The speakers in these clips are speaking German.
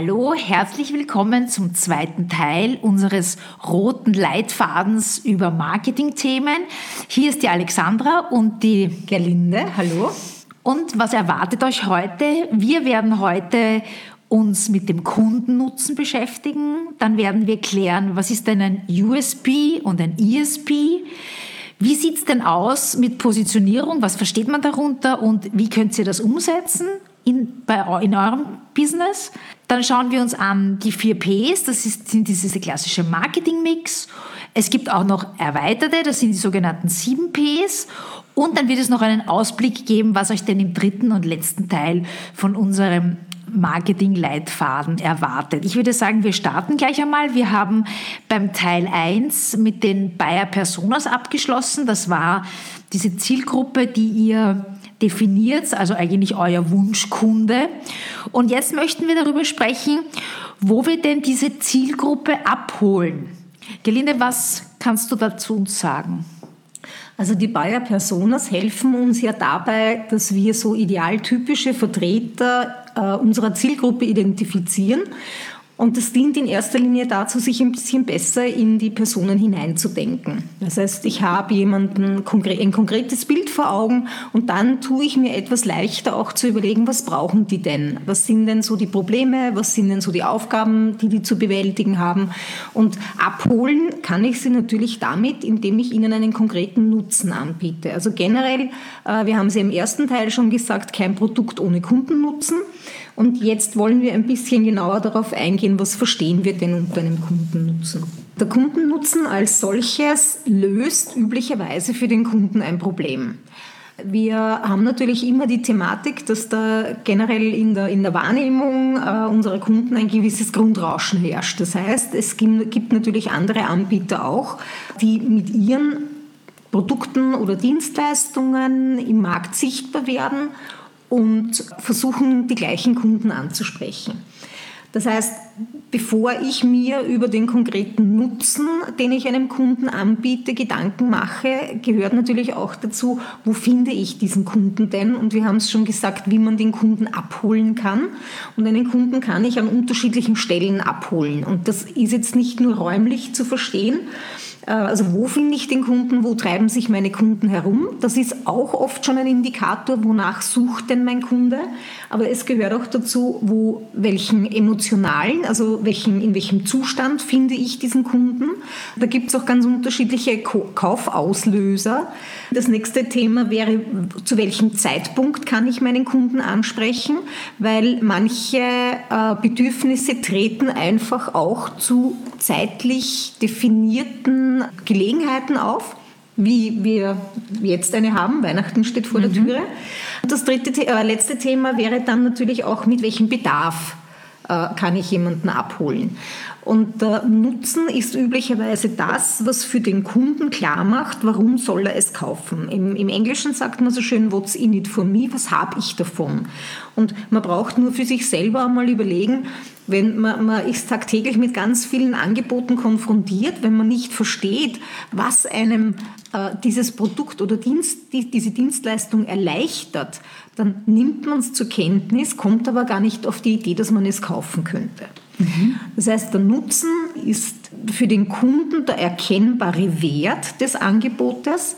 Hallo, herzlich willkommen zum zweiten Teil unseres roten Leitfadens über Marketingthemen. Hier ist die Alexandra und die Gerlinde. Hallo. Und was erwartet euch heute? Wir werden heute uns mit dem Kundennutzen beschäftigen. Dann werden wir klären, was ist denn ein USP und ein ESP? Wie sieht es denn aus mit Positionierung? Was versteht man darunter und wie könnt ihr das umsetzen? in, bei, in eurem Business. Dann schauen wir uns an die vier Ps, das ist, sind diese klassische Marketing-Mix. Es gibt auch noch erweiterte, das sind die sogenannten sieben Ps. Und dann wird es noch einen Ausblick geben, was euch denn im dritten und letzten Teil von unserem Marketing-Leitfaden erwartet. Ich würde sagen, wir starten gleich einmal. Wir haben beim Teil 1 mit den Bayer Personas abgeschlossen. Das war diese Zielgruppe, die ihr definiert, also eigentlich euer Wunschkunde. Und jetzt möchten wir darüber sprechen, wo wir denn diese Zielgruppe abholen. Gelinde, was kannst du dazu uns sagen? Also die Bayer Personas helfen uns ja dabei, dass wir so idealtypische Vertreter äh, unserer Zielgruppe identifizieren und das dient in erster Linie dazu, sich ein bisschen besser in die Personen hineinzudenken. Das heißt, ich habe jemanden ein konkretes Bild vor Augen und dann tue ich mir etwas leichter auch zu überlegen, was brauchen die denn? Was sind denn so die Probleme? Was sind denn so die Aufgaben, die die zu bewältigen haben? Und abholen kann ich sie natürlich damit, indem ich ihnen einen konkreten Nutzen anbiete. Also generell, äh, wir haben ja im ersten Teil schon gesagt, kein Produkt ohne Kundennutzen. Und jetzt wollen wir ein bisschen genauer darauf eingehen, was verstehen wir denn unter einem Kundennutzen. Der Kundennutzen als solches löst üblicherweise für den Kunden ein Problem. Wir haben natürlich immer die Thematik, dass da generell in der, in der Wahrnehmung äh, unserer Kunden ein gewisses Grundrauschen herrscht. Das heißt, es gibt, gibt natürlich andere Anbieter auch, die mit ihren Produkten oder Dienstleistungen im Markt sichtbar werden und versuchen, die gleichen Kunden anzusprechen. Das heißt, bevor ich mir über den konkreten Nutzen, den ich einem Kunden anbiete, Gedanken mache, gehört natürlich auch dazu, wo finde ich diesen Kunden denn? Und wir haben es schon gesagt, wie man den Kunden abholen kann. Und einen Kunden kann ich an unterschiedlichen Stellen abholen. Und das ist jetzt nicht nur räumlich zu verstehen, also wo finde ich den Kunden, wo treiben sich meine Kunden herum? Das ist auch oft schon ein Indikator, wonach sucht denn mein Kunde. Aber es gehört auch dazu, wo welchen emotionalen, also welchen, in welchem Zustand finde ich diesen Kunden. Da gibt es auch ganz unterschiedliche Kaufauslöser. Das nächste Thema wäre, zu welchem Zeitpunkt kann ich meinen Kunden ansprechen, weil manche äh, Bedürfnisse treten einfach auch zu zeitlich definierten Gelegenheiten auf, wie wir jetzt eine haben. Weihnachten steht vor mhm. der Türe. Das dritte, äh, letzte Thema wäre dann natürlich auch, mit welchem Bedarf äh, kann ich jemanden abholen. Und der Nutzen ist üblicherweise das, was für den Kunden klar macht, warum soll er es kaufen. Im, Im, Englischen sagt man so schön, what's in it for me, was habe ich davon? Und man braucht nur für sich selber einmal überlegen, wenn man, man ist tagtäglich mit ganz vielen Angeboten konfrontiert, wenn man nicht versteht, was einem äh, dieses Produkt oder Dienst, die, diese Dienstleistung erleichtert, dann nimmt man es zur Kenntnis, kommt aber gar nicht auf die Idee, dass man es kaufen könnte. Mhm. Das heißt, der Nutzen ist für den Kunden der erkennbare Wert des Angebotes.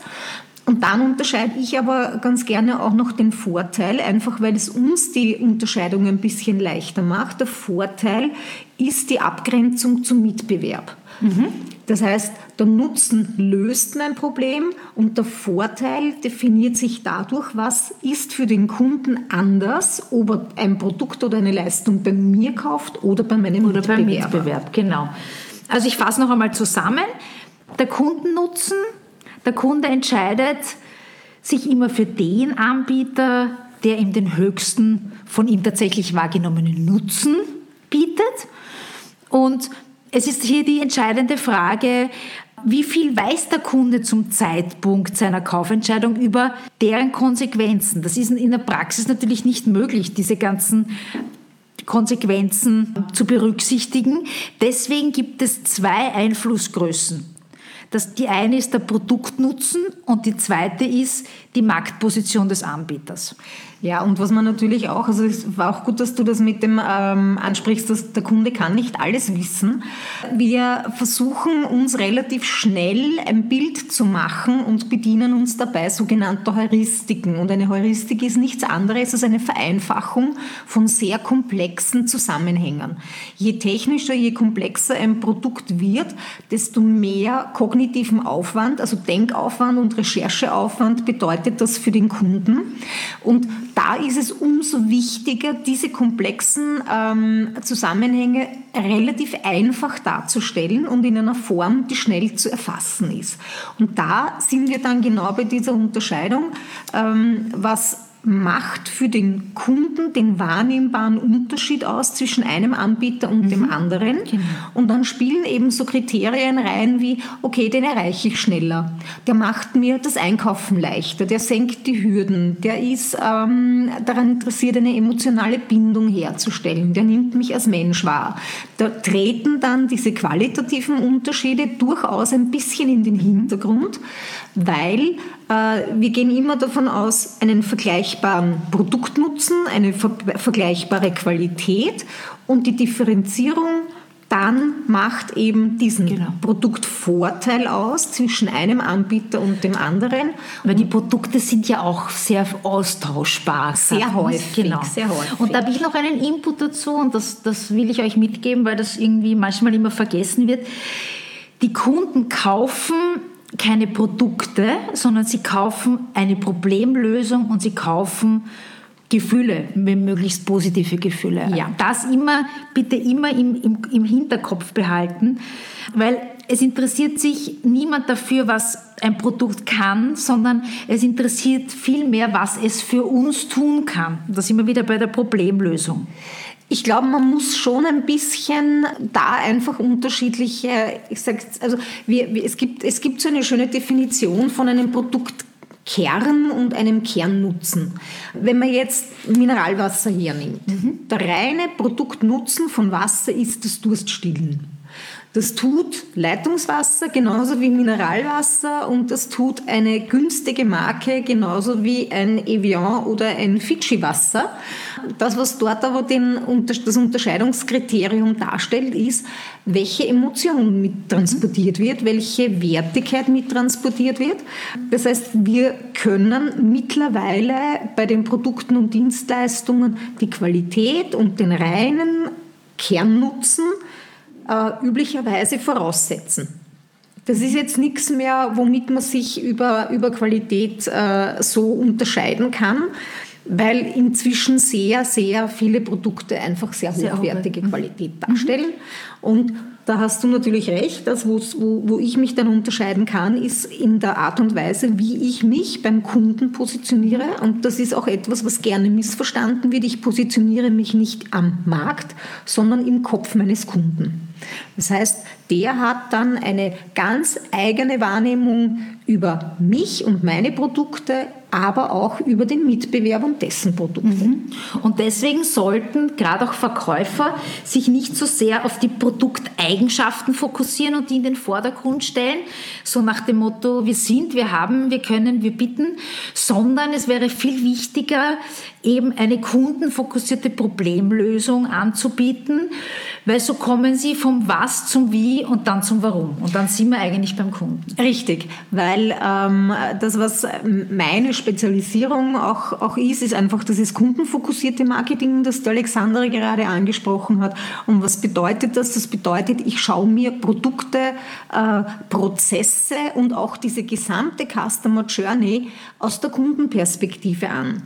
Und dann unterscheide ich aber ganz gerne auch noch den Vorteil, einfach weil es uns die Unterscheidung ein bisschen leichter macht. Der Vorteil ist die Abgrenzung zum Mitbewerb. Mhm. Das heißt, der Nutzen löst mein Problem und der Vorteil definiert sich dadurch, was ist für den Kunden anders, ob er ein Produkt oder eine Leistung bei mir kauft oder bei meinem oder Mitbewerber. Beim Mitbewerb, genau. Also ich fasse noch einmal zusammen. Der Kundennutzen, der Kunde entscheidet sich immer für den Anbieter, der ihm den höchsten von ihm tatsächlich wahrgenommenen Nutzen bietet. Und es ist hier die entscheidende Frage, wie viel weiß der Kunde zum Zeitpunkt seiner Kaufentscheidung über deren Konsequenzen? Das ist in der Praxis natürlich nicht möglich, diese ganzen Konsequenzen zu berücksichtigen. Deswegen gibt es zwei Einflussgrößen. Das, die eine ist der Produktnutzen und die zweite ist die Marktposition des Anbieters. Ja, und was man natürlich auch, also es war auch gut, dass du das mit dem ähm, ansprichst, dass der Kunde kann nicht alles wissen. Wir versuchen uns relativ schnell ein Bild zu machen und bedienen uns dabei sogenannter Heuristiken. Und eine Heuristik ist nichts anderes als eine Vereinfachung von sehr komplexen Zusammenhängen. Je technischer, je komplexer ein Produkt wird, desto mehr kognitiven Aufwand, also Denkaufwand und Rechercheaufwand bedeutet das für den Kunden. Und da ist es umso wichtiger, diese komplexen ähm, Zusammenhänge relativ einfach darzustellen und in einer Form, die schnell zu erfassen ist. Und da sind wir dann genau bei dieser Unterscheidung, ähm, was macht für den Kunden den wahrnehmbaren Unterschied aus zwischen einem Anbieter und mhm. dem anderen. Genau. Und dann spielen eben so Kriterien rein wie, okay, den erreiche ich schneller. Der macht mir das Einkaufen leichter, der senkt die Hürden, der ist ähm, daran interessiert, eine emotionale Bindung herzustellen, der nimmt mich als Mensch wahr. Da treten dann diese qualitativen Unterschiede durchaus ein bisschen in den Hintergrund, weil wir gehen immer davon aus, einen vergleichbaren Produktnutzen, eine vergleichbare Qualität und die Differenzierung dann macht eben diesen genau. Produktvorteil aus zwischen einem Anbieter und dem anderen. Weil die Produkte sind ja auch sehr austauschbar. Sehr häufig. Genau. Sehr häufig. Und da habe ich noch einen Input dazu und das, das will ich euch mitgeben, weil das irgendwie manchmal immer vergessen wird. Die Kunden kaufen keine Produkte, sondern sie kaufen eine Problemlösung und sie kaufen Gefühle, möglichst positive Gefühle. Ja. Das immer, bitte immer im, im, im Hinterkopf behalten, weil es interessiert sich niemand dafür, was ein Produkt kann, sondern es interessiert vielmehr, was es für uns tun kann. Da sind wir wieder bei der Problemlösung. Ich glaube, man muss schon ein bisschen da einfach unterschiedliche, ich sage also wir, wir, es, gibt, es gibt so eine schöne Definition von einem Produktkern und einem Kernnutzen. Wenn man jetzt Mineralwasser hernimmt, mhm. der reine Produktnutzen von Wasser ist das Durststillen. Das tut Leitungswasser genauso wie Mineralwasser und das tut eine günstige Marke genauso wie ein Evian oder ein Fidschi-Wasser. Das, was dort aber den, das Unterscheidungskriterium darstellt, ist, welche Emotion mittransportiert wird, welche Wertigkeit mittransportiert wird. Das heißt, wir können mittlerweile bei den Produkten und Dienstleistungen die Qualität und den reinen Kernnutzen äh, üblicherweise voraussetzen. Das ist jetzt nichts mehr, womit man sich über, über Qualität äh, so unterscheiden kann, weil inzwischen sehr, sehr viele Produkte einfach sehr, sehr hochwertige Qualität darstellen. Mhm. Und da hast du natürlich recht. Das, wo, wo ich mich dann unterscheiden kann, ist in der Art und Weise, wie ich mich beim Kunden positioniere. Und das ist auch etwas, was gerne missverstanden wird. Ich positioniere mich nicht am Markt, sondern im Kopf meines Kunden. Das heißt, der hat dann eine ganz eigene Wahrnehmung über mich und meine Produkte, aber auch über den Mitbewerber und dessen Produkte. Mhm. Und deswegen sollten gerade auch Verkäufer sich nicht so sehr auf die Produkteigenschaften fokussieren und die in den Vordergrund stellen, so nach dem Motto, wir sind, wir haben, wir können, wir bitten, sondern es wäre viel wichtiger, eben eine kundenfokussierte Problemlösung anzubieten, weil so kommen sie vom Was zum Wie und dann zum Warum. Und dann sind wir eigentlich beim Kunden. Richtig, weil ähm, das, was meine Spezialisierung auch, auch ist, ist einfach dieses kundenfokussierte Marketing, das der Alexandra gerade angesprochen hat. Und was bedeutet das? Das bedeutet, ich schaue mir Produkte, äh, Prozesse und auch diese gesamte Customer Journey aus der Kundenperspektive an.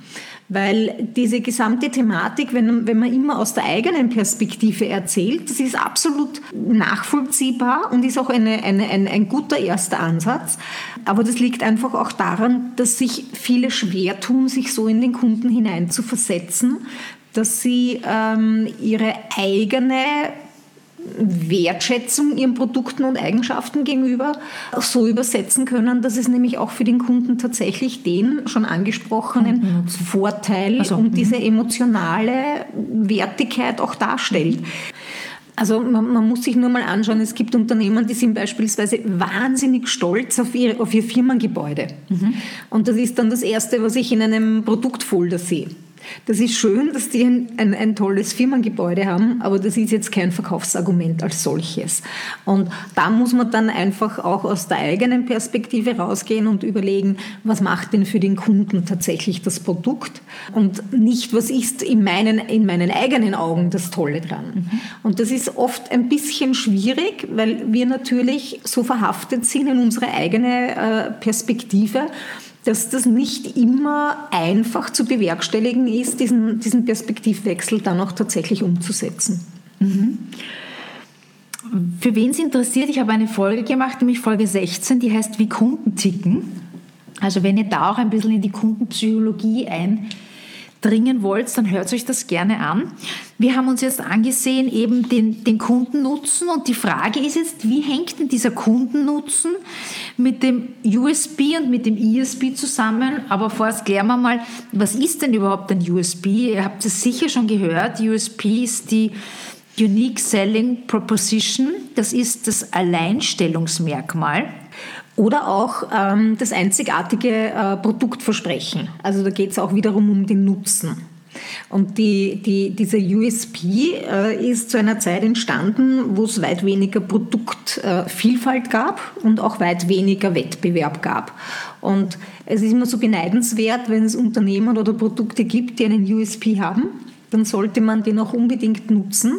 Weil diese gesamte Thematik, wenn, wenn man immer aus der eigenen Perspektive erzählt, das ist absolut nachvollziehbar und ist auch eine, eine, ein, ein guter erster Ansatz. Aber das liegt einfach auch daran, dass sich viele schwer tun, sich so in den Kunden hinein zu versetzen, dass sie ähm, ihre eigene Wertschätzung ihren Produkten und Eigenschaften gegenüber so übersetzen können, dass es nämlich auch für den Kunden tatsächlich den schon angesprochenen mhm. Vorteil also, und diese emotionale Wertigkeit auch darstellt. Also man, man, muss sich nur mal anschauen, es gibt Unternehmen, die sind beispielsweise wahnsinnig stolz auf ihr, auf ihr Firmengebäude. Mhm. Und das ist dann das Erste, was ich in einem Produktfolder sehe. Das ist schön, dass die ein, ein, ein, tolles Firmengebäude haben, aber das ist jetzt kein Verkaufsargument als solches. Und da muss man dann einfach auch aus der eigenen Perspektive rausgehen und überlegen, was macht denn für den Kunden tatsächlich das Produkt und nicht, was ist in meinen, in meinen eigenen Augen das Tolle dran. Mhm. Und das ist oft ein bisschen schwierig, weil wir natürlich so verhaftet sind in unsere eigene äh, Perspektive dass das nicht immer einfach zu bewerkstelligen ist, diesen, diesen Perspektivwechsel dann auch tatsächlich umzusetzen. Mhm. Für wen es interessiert, ich habe eine Folge gemacht, nämlich Folge 16, die heißt Wie Kunden ticken. Also wenn ihr da auch ein bisschen in die Kundenpsychologie ein dringen wollt, dann hört euch das gerne an. Wir haben uns jetzt angesehen, eben den, den Kundennutzen und die Frage ist jetzt, wie hängt denn dieser Kundennutzen mit dem USB und mit dem ESP zusammen? Aber vorerst klären wir mal, was ist denn überhaupt ein USB? Ihr habt es sicher schon gehört, USB ist die Unique Selling Proposition, das ist das Alleinstellungsmerkmal. Oder auch ähm, das einzigartige äh, Produktversprechen. Also da geht es auch wiederum um den Nutzen. Und die, die, diese USP äh, ist zu einer Zeit entstanden, wo es weit weniger Produktvielfalt äh, gab und auch weit weniger Wettbewerb gab. Und es ist immer so beneidenswert, wenn es Unternehmen oder Produkte gibt, die einen USP haben dann sollte man den auch unbedingt nutzen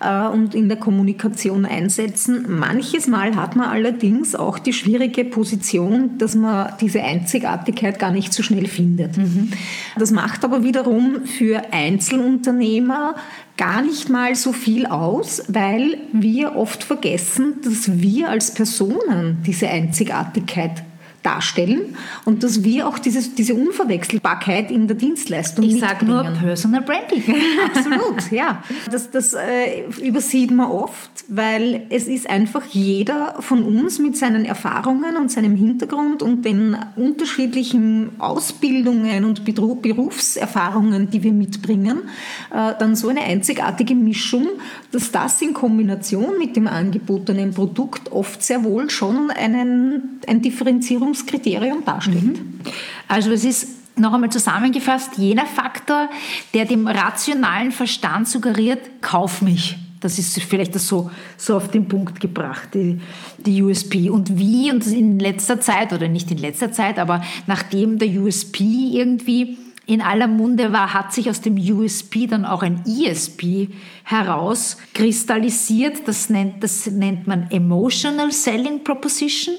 äh, und in der Kommunikation einsetzen. Manches Mal hat man allerdings auch die schwierige Position, dass man diese Einzigartigkeit gar nicht so schnell findet. Mhm. Das macht aber wiederum für Einzelunternehmer gar nicht mal so viel aus, weil wir oft vergessen, dass wir als Personen diese Einzigartigkeit darstellen und dass wir auch dieses, diese Unverwechselbarkeit in der Dienstleistung Ich sage nur Personal Branding. Absolut, ja. Das, das äh, übersieht man oft, weil es ist einfach jeder von uns mit seinen Erfahrungen und seinem Hintergrund und den unterschiedlichen Ausbildungen und Berufserfahrungen, die wir mitbringen, äh, dann so eine einzigartige Mischung, dass das in Kombination mit dem angebotenen Produkt oft sehr wohl schon einen, ein Differenzierung Ausschlusskriterium darstellt. Mhm. Also es ist noch einmal zusammengefasst jener Faktor, der dem rationalen Verstand suggeriert, kauf mich. Das ist vielleicht das so, so auf den Punkt gebracht, die, die USP. Und wie, und in letzter Zeit, oder nicht in letzter Zeit, aber nachdem der USP irgendwie in aller Munde war, hat sich aus dem USP dann auch ein ESP herauskristallisiert. Das nennt, das nennt man Emotional Selling Proposition.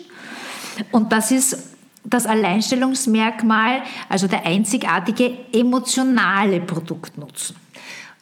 Und das ist das Alleinstellungsmerkmal, also der einzigartige emotionale Produktnutzen.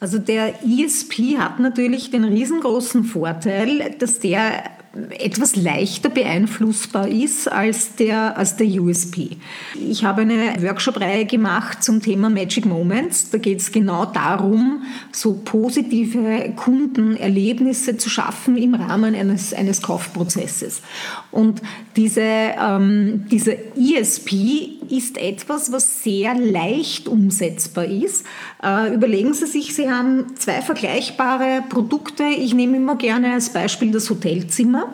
Also der ESP hat natürlich den riesengroßen Vorteil, dass der etwas leichter beeinflussbar ist als der, als der USP. Ich habe eine Workshop-Reihe gemacht zum Thema Magic Moments. Da geht es genau darum, so positive Kundenerlebnisse zu schaffen im Rahmen eines, eines Kaufprozesses. Und diese, ähm, dieser ESP ist etwas, was sehr leicht umsetzbar ist. Äh, überlegen Sie sich, Sie haben zwei vergleichbare Produkte. Ich nehme immer gerne als Beispiel das Hotelzimmer.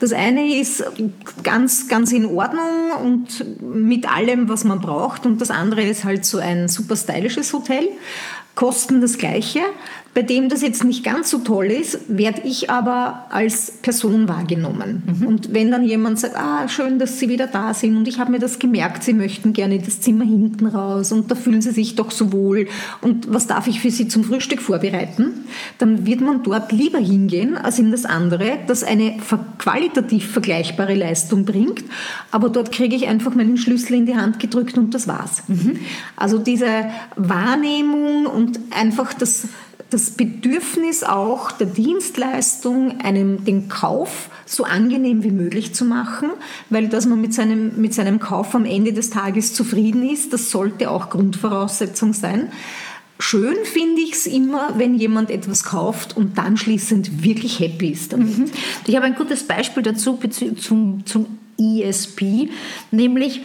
Das eine ist ganz, ganz in Ordnung und mit allem, was man braucht. Und das andere ist halt so ein super stylisches Hotel. Kosten das gleiche. Bei dem das jetzt nicht ganz so toll ist, werde ich aber als Person wahrgenommen. Mhm. Und wenn dann jemand sagt, ah, schön, dass Sie wieder da sind und ich habe mir das gemerkt, Sie möchten gerne das Zimmer hinten raus und da fühlen Sie sich doch so wohl und was darf ich für Sie zum Frühstück vorbereiten, dann wird man dort lieber hingehen als in das andere, das eine qualitativ vergleichbare Leistung bringt, aber dort kriege ich einfach meinen Schlüssel in die Hand gedrückt und das war's. Mhm. Also diese Wahrnehmung und einfach das das Bedürfnis auch der Dienstleistung, einem den Kauf so angenehm wie möglich zu machen, weil dass man mit seinem, mit seinem Kauf am Ende des Tages zufrieden ist, das sollte auch Grundvoraussetzung sein. Schön finde ich es immer, wenn jemand etwas kauft und dann schließend wirklich happy ist. Mhm. Ich habe ein gutes Beispiel dazu zum, zum ESP, nämlich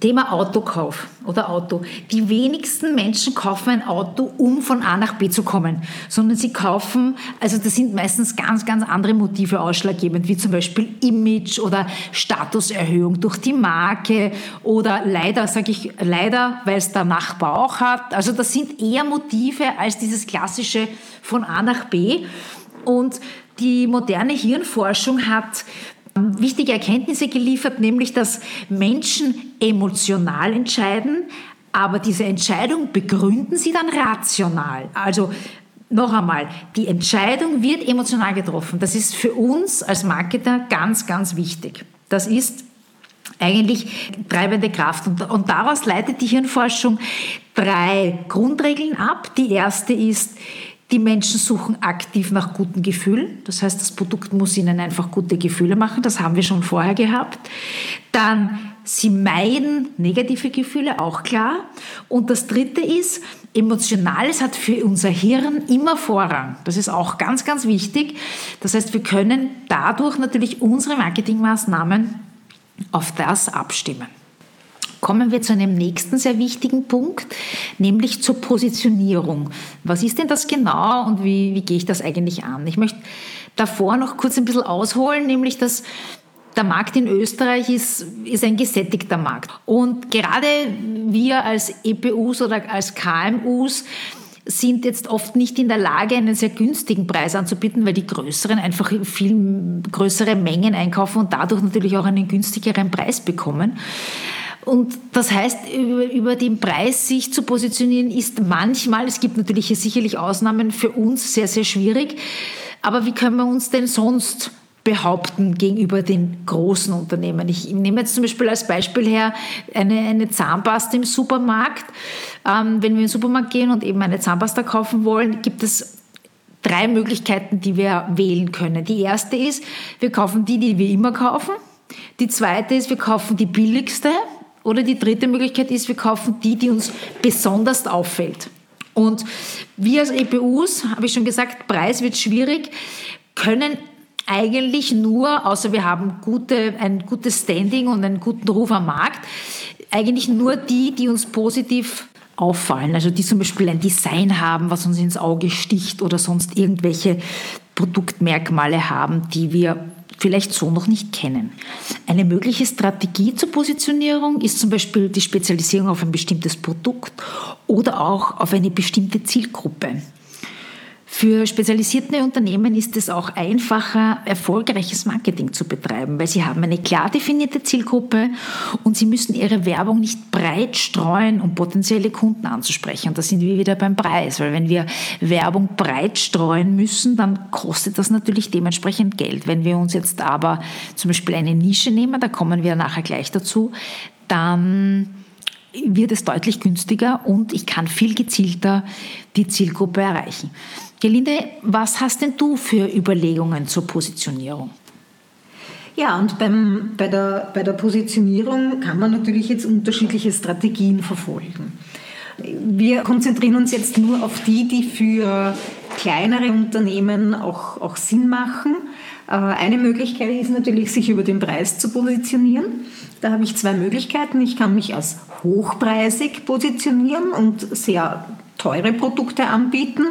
Thema Autokauf oder Auto. Die wenigsten Menschen kaufen ein Auto, um von A nach B zu kommen, sondern sie kaufen, also das sind meistens ganz, ganz andere Motive ausschlaggebend, wie zum Beispiel Image oder Statuserhöhung durch die Marke oder leider, sage ich leider, weil es der Nachbar auch hat. Also das sind eher Motive als dieses klassische von A nach B. Und die moderne Hirnforschung hat wichtige Erkenntnisse geliefert, nämlich dass Menschen emotional entscheiden, aber diese Entscheidung begründen sie dann rational. Also noch einmal, die Entscheidung wird emotional getroffen. Das ist für uns als Marketer ganz, ganz wichtig. Das ist eigentlich treibende Kraft. Und, und daraus leitet die Hirnforschung drei Grundregeln ab. Die erste ist, die Menschen suchen aktiv nach guten Gefühlen. Das heißt, das Produkt muss ihnen einfach gute Gefühle machen. Das haben wir schon vorher gehabt. Dann, sie meiden negative Gefühle, auch klar. Und das Dritte ist, Emotionales hat für unser Hirn immer Vorrang. Das ist auch ganz, ganz wichtig. Das heißt, wir können dadurch natürlich unsere Marketingmaßnahmen auf das abstimmen kommen wir zu einem nächsten sehr wichtigen Punkt, nämlich zur Positionierung. Was ist denn das genau und wie, wie gehe ich das eigentlich an? Ich möchte davor noch kurz ein bisschen ausholen, nämlich dass der Markt in Österreich ist, ist ein gesättigter Markt. Und gerade wir als EPUs oder als KMUs sind jetzt oft nicht in der Lage, einen sehr günstigen Preis anzubieten, weil die größeren einfach viel größere Mengen einkaufen und dadurch natürlich auch einen günstigeren Preis bekommen. Und das heißt, über, den Preis sich zu positionieren, ist manchmal, es gibt natürlich hier sicherlich Ausnahmen, für uns sehr, sehr schwierig. Aber wie können wir uns denn sonst behaupten gegenüber den großen Unternehmen. Ich nehme jetzt zum Beispiel als Beispiel her eine, eine Zahnpasta im Supermarkt. Ähm, wenn wir in den Supermarkt gehen und eben eine Zahnpasta kaufen wollen, gibt es drei Möglichkeiten, die wir wählen können. Die erste ist, wir kaufen die, die wir immer kaufen. Die zweite ist, wir kaufen die billigste. Oder die dritte Möglichkeit ist, wir kaufen die, die uns besonders auffällt. Und wir als EPUs, habe ich schon gesagt, Preis wird schwierig, können eigentlich nur, außer wir haben gute, ein gutes Standing und einen guten Ruf am Markt, eigentlich nur die, die uns positiv auffallen. Also die zum Beispiel ein Design haben, was uns ins Auge sticht oder sonst irgendwelche Produktmerkmale haben, die wir vielleicht so noch nicht kennen. Eine mögliche Strategie zur Positionierung ist zum Beispiel die Spezialisierung auf ein bestimmtes Produkt oder auch auf eine bestimmte Zielgruppe. Für spezialisierte Unternehmen ist es auch einfacher, erfolgreiches Marketing zu betreiben, weil sie haben eine klar definierte Zielgruppe und sie müssen ihre Werbung nicht breit streuen, um potenzielle Kunden anzusprechen. Und da sind wir wieder beim Preis, weil wenn wir Werbung breit streuen müssen, dann kostet das natürlich dementsprechend Geld. Wenn wir uns jetzt aber zum Beispiel eine Nische nehmen, da kommen wir nachher gleich dazu, dann wird es deutlich günstiger und ich kann viel gezielter die Zielgruppe erreichen. Gelinde, was hast denn du für Überlegungen zur Positionierung? Ja, und beim, bei, der, bei der Positionierung kann man natürlich jetzt unterschiedliche Strategien verfolgen. Wir konzentrieren uns jetzt nur auf die, die für kleinere Unternehmen auch, auch Sinn machen. Äh, eine Möglichkeit ist natürlich, sich über den Preis zu positionieren. Da habe ich zwei Möglichkeiten. Ich kann mich als hochpreisig positionieren und sehr teure Produkte anbieten.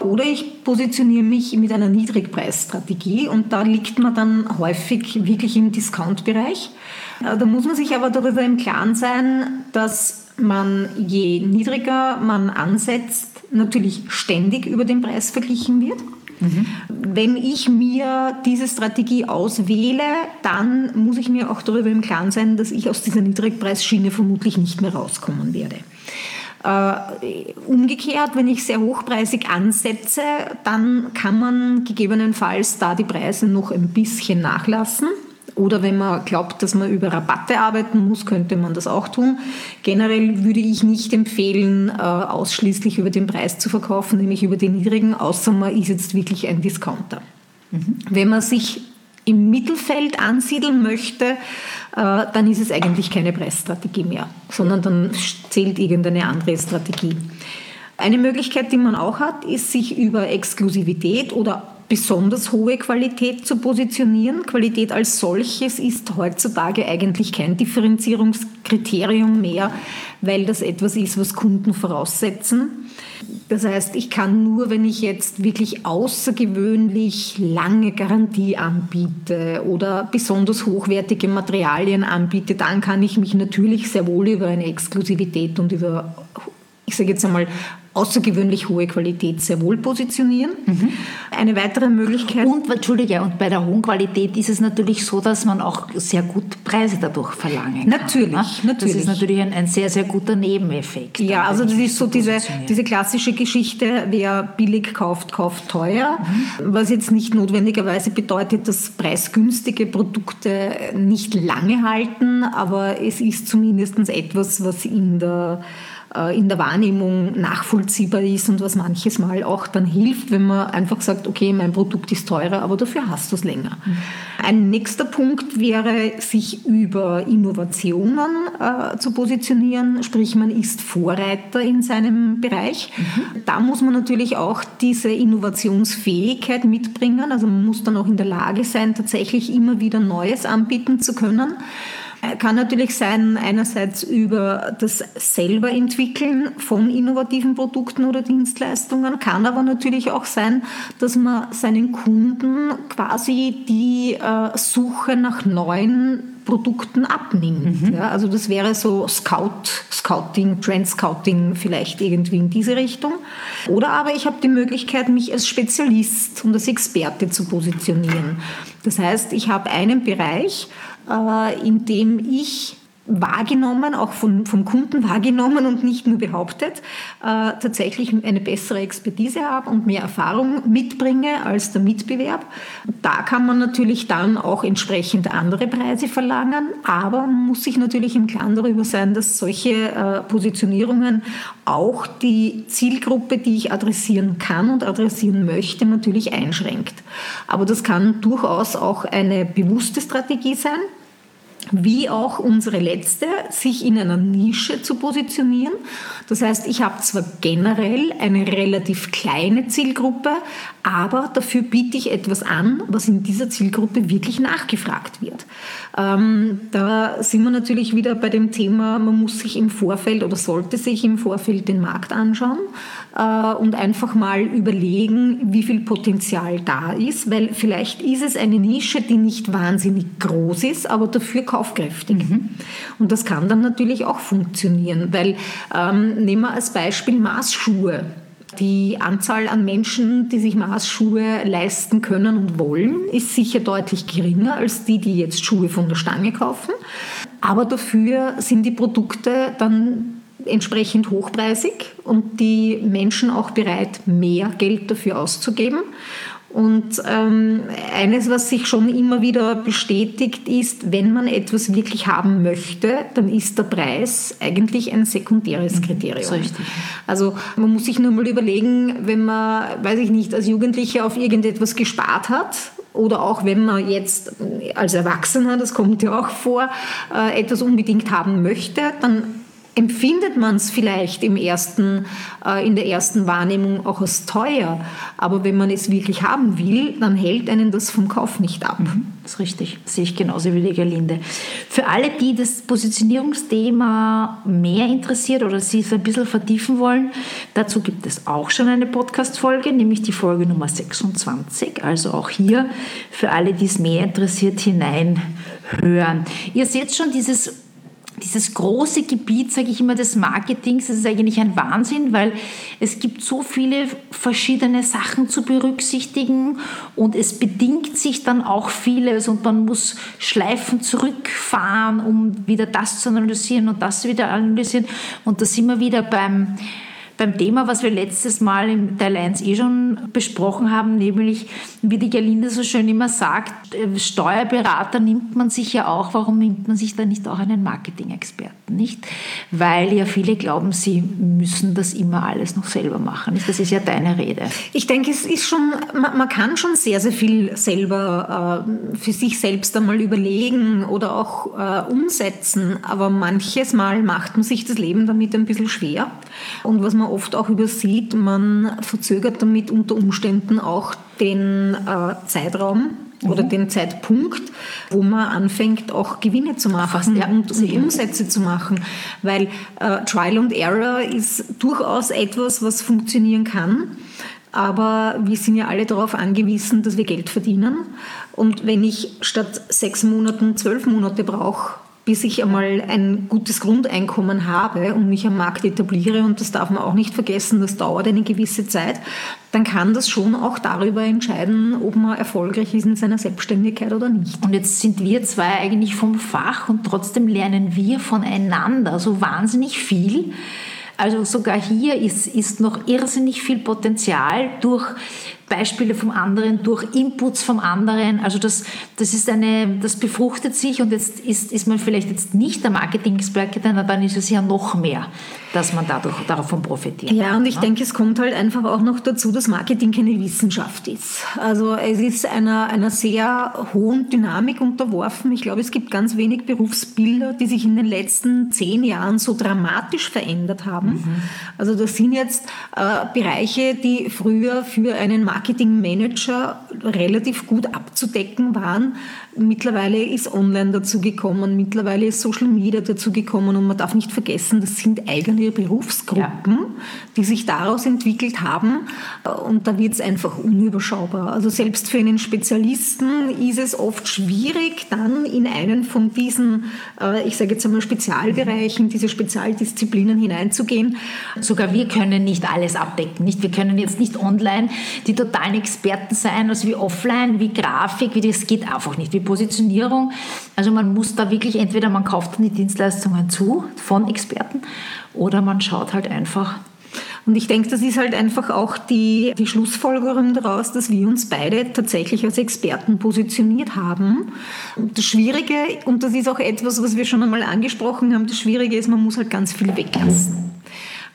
Oder ich positioniere mich mit einer Niedrigpreisstrategie und da liegt man dann häufig wirklich im Discount-Bereich. Äh, da muss man sich aber darüber im Klaren sein, dass man je niedriger man ansetzt, natürlich ständig über den Preis verglichen wird. Mhm. Wenn ich mir diese Strategie auswähle, dann muss ich mir auch darüber im Klaren sein, dass ich aus dieser Niedrigpreisschiene vermutlich nicht mehr rauskommen werde. Äh, umgekehrt, wenn ich sehr hochpreisig ansetze, dann kann man gegebenenfalls da die Preise noch ein bisschen nachlassen. Oder wenn man glaubt, dass man über Rabatte arbeiten muss, könnte man das auch tun. Generell würde ich nicht empfehlen, äh, ausschließlich über den Preis zu verkaufen, nämlich über den niedrigen, außer man ist jetzt wirklich ein Discounter. Mhm. Wenn man sich im Mittelfeld ansiedeln möchte, äh, dann ist es eigentlich keine Preisstrategie mehr, sondern dann zählt irgendeine andere Strategie. Eine Möglichkeit, die man auch hat, ist, sich über Exklusivität oder besonders hohe Qualität zu positionieren. Qualität als solches ist heutzutage eigentlich kein Differenzierungskriterium mehr, weil das etwas ist, was Kunden voraussetzen. Das heißt, ich kann nur, wenn ich jetzt wirklich außergewöhnlich lange Garantie anbiete oder besonders hochwertige Materialien anbiete, dann kann ich mich natürlich sehr wohl über eine Exklusivität und über, ich sage jetzt einmal, außergewöhnlich hohe Qualität sehr wohl positionieren. Mhm. Eine weitere Möglichkeit. Und, Entschuldige, und bei der hohen Qualität ist es natürlich so, dass man auch sehr gut Preise dadurch verlangen kann. Natürlich, ne? natürlich. Das ist natürlich ein, ein, sehr, sehr guter Nebeneffekt. Ja, also das ist so diese, diese klassische Geschichte, wer billig kauft, kauft teuer. Mhm. Was jetzt nicht notwendigerweise bedeutet, dass preisgünstige Produkte nicht lange halten, aber es ist zumindest etwas, was in der in der Wahrnehmung nachvollziehbar ist und was manches Mal auch dann hilft, wenn man einfach sagt, okay, mein Produkt ist teurer, aber dafür hast du es länger. Mhm. Ein nächster Punkt wäre, sich über Innovationen äh, zu positionieren, sprich man ist Vorreiter in seinem Bereich. Mhm. Da muss man natürlich auch diese Innovationsfähigkeit mitbringen, also man muss dann auch in der Lage sein, tatsächlich immer wieder Neues anbieten zu können. Kann natürlich sein, einerseits über das selber entwickeln von innovativen Produkten oder Dienstleistungen, kann aber natürlich auch sein, dass man seinen Kunden quasi die äh, Suche nach neuen Produkten abnimmt. Mhm. Ja, also das wäre so Scout, Scouting, Trend Scouting vielleicht irgendwie in diese Richtung. Oder aber ich habe die Möglichkeit, mich als Spezialist und als Experte zu positionieren. Das heißt, ich habe einen Bereich, äh, in ich wahrgenommen, auch von, vom Kunden wahrgenommen und nicht nur behauptet, äh, tatsächlich eine bessere Expertise habe und mehr Erfahrung mitbringe als der Mitbewerb. Da kann man natürlich dann auch entsprechend andere Preise verlangen, aber man muss sich natürlich im Klaren darüber sein, dass solche äh, Positionierungen auch die Zielgruppe, die ich adressieren kann und adressieren möchte, natürlich einschränkt. Aber das kann durchaus auch eine bewusste Strategie sein wie auch unsere letzte, sich in einer Nische zu positionieren. Das heißt, ich habe zwar generell eine relativ kleine Zielgruppe, aber dafür biete ich etwas an, was in dieser Zielgruppe wirklich nachgefragt wird. Ähm, da sind wir natürlich wieder bei dem Thema, man muss sich im Vorfeld oder sollte sich im Vorfeld den Markt anschauen und einfach mal überlegen, wie viel Potenzial da ist, weil vielleicht ist es eine Nische, die nicht wahnsinnig groß ist, aber dafür kaufkräftig. Mhm. Und das kann dann natürlich auch funktionieren, weil ähm, nehmen wir als Beispiel Maßschuhe. Die Anzahl an Menschen, die sich Maßschuhe leisten können und wollen, ist sicher deutlich geringer als die, die jetzt Schuhe von der Stange kaufen. Aber dafür sind die Produkte dann entsprechend hochpreisig und die Menschen auch bereit, mehr Geld dafür auszugeben. Und ähm, eines, was sich schon immer wieder bestätigt, ist, wenn man etwas wirklich haben möchte, dann ist der Preis eigentlich ein sekundäres mhm, Kriterium. So also man muss sich nur mal überlegen, wenn man, weiß ich nicht, als Jugendlicher auf irgendetwas gespart hat oder auch wenn man jetzt als Erwachsener, das kommt ja auch vor, äh, etwas unbedingt haben möchte, dann empfindet man es vielleicht im ersten, äh, in der ersten Wahrnehmung auch als teuer. Aber wenn man es wirklich haben will, dann hält einen das vom Kauf nicht ab. Mhm, das ist richtig, das sehe ich genauso wie die Gerlinde. Für alle, die das Positionierungsthema mehr interessiert oder sie es ein bisschen vertiefen wollen, dazu gibt es auch schon eine Podcast-Folge, nämlich die Folge Nummer 26. Also auch hier für alle, die es mehr interessiert, hineinhören. Ihr seht schon dieses dieses große Gebiet, sage ich immer, des Marketings, das ist eigentlich ein Wahnsinn, weil es gibt so viele verschiedene Sachen zu berücksichtigen und es bedingt sich dann auch vieles und man muss Schleifen zurückfahren, um wieder das zu analysieren und das wieder analysieren. Und da sind wir wieder beim beim Thema, was wir letztes Mal im Teil 1 eh schon besprochen haben, nämlich, wie die Gerlinde so schön immer sagt, äh, Steuerberater nimmt man sich ja auch, warum nimmt man sich da nicht auch einen Marketing-Experten, nicht? Weil ja viele glauben, sie müssen das immer alles noch selber machen. Das ist ja deine Rede. Ich denke, es ist schon, man, kann schon sehr, sehr viel selber äh, für sich selbst einmal überlegen oder auch äh, umsetzen, aber manches Mal macht man sich das Leben damit ein bisschen schwer. Und was man oft auch übersieht, man verzögert damit unter Umständen auch den äh, Zeitraum oder mhm. den Zeitpunkt, wo man anfängt, auch Gewinne zu machen ja, und, und Umsätze zu machen. Weil äh, Trial and Error ist durchaus etwas, was funktionieren kann. Aber wir sind ja alle darauf angewiesen, dass wir Geld verdienen. Und wenn ich statt sechs Monaten zwölf Monate brauche, bis ich einmal ein gutes Grundeinkommen habe und mich am Markt etabliere, und das darf man auch nicht vergessen, das dauert eine gewisse Zeit, dann kann das schon auch darüber entscheiden, ob man erfolgreich ist in seiner Selbstständigkeit oder nicht. Und jetzt sind wir zwei eigentlich vom Fach und trotzdem lernen wir voneinander so wahnsinnig viel. Also sogar hier ist, ist noch irrsinnig viel Potenzial durch Beispiele vom anderen, durch Inputs vom anderen. Also das, das ist eine, das befruchtet sich und jetzt ist, ist man vielleicht jetzt nicht der Marketing-Experte, dann ist es ja noch mehr, dass man dadurch davon profitiert. Ja, und ich ne? denke, es kommt halt einfach auch noch dazu, dass Marketing keine Wissenschaft ist. Also es ist einer, einer sehr hohen Dynamik unterworfen. Ich glaube, es gibt ganz wenig Berufsbilder, die sich in den letzten zehn Jahren so dramatisch verändert haben. Mhm. Also das sind jetzt äh, Bereiche, die früher für einen Marketing Marketingmanager relativ gut abzudecken waren. Mittlerweile ist Online dazugekommen, mittlerweile ist Social Media dazugekommen und man darf nicht vergessen, das sind eigene Berufsgruppen, ja. die sich daraus entwickelt haben und da wird es einfach unüberschaubar. Also selbst für einen Spezialisten ist es oft schwierig, dann in einen von diesen, äh, ich sage jetzt einmal Spezialbereichen, diese Spezialdisziplinen hineinzugehen. Sogar wir können nicht alles abdecken. Nicht? Wir können jetzt nicht online die totalen Experten sein, also wie offline, wie Grafik, wie das geht einfach nicht. Die Positionierung, also man muss da wirklich entweder man kauft die Dienstleistungen zu von Experten oder man schaut halt einfach, und ich denke, das ist halt einfach auch die, die Schlussfolgerung daraus, dass wir uns beide tatsächlich als Experten positioniert haben. Das Schwierige, und das ist auch etwas, was wir schon einmal angesprochen haben, das Schwierige ist, man muss halt ganz viel weglassen.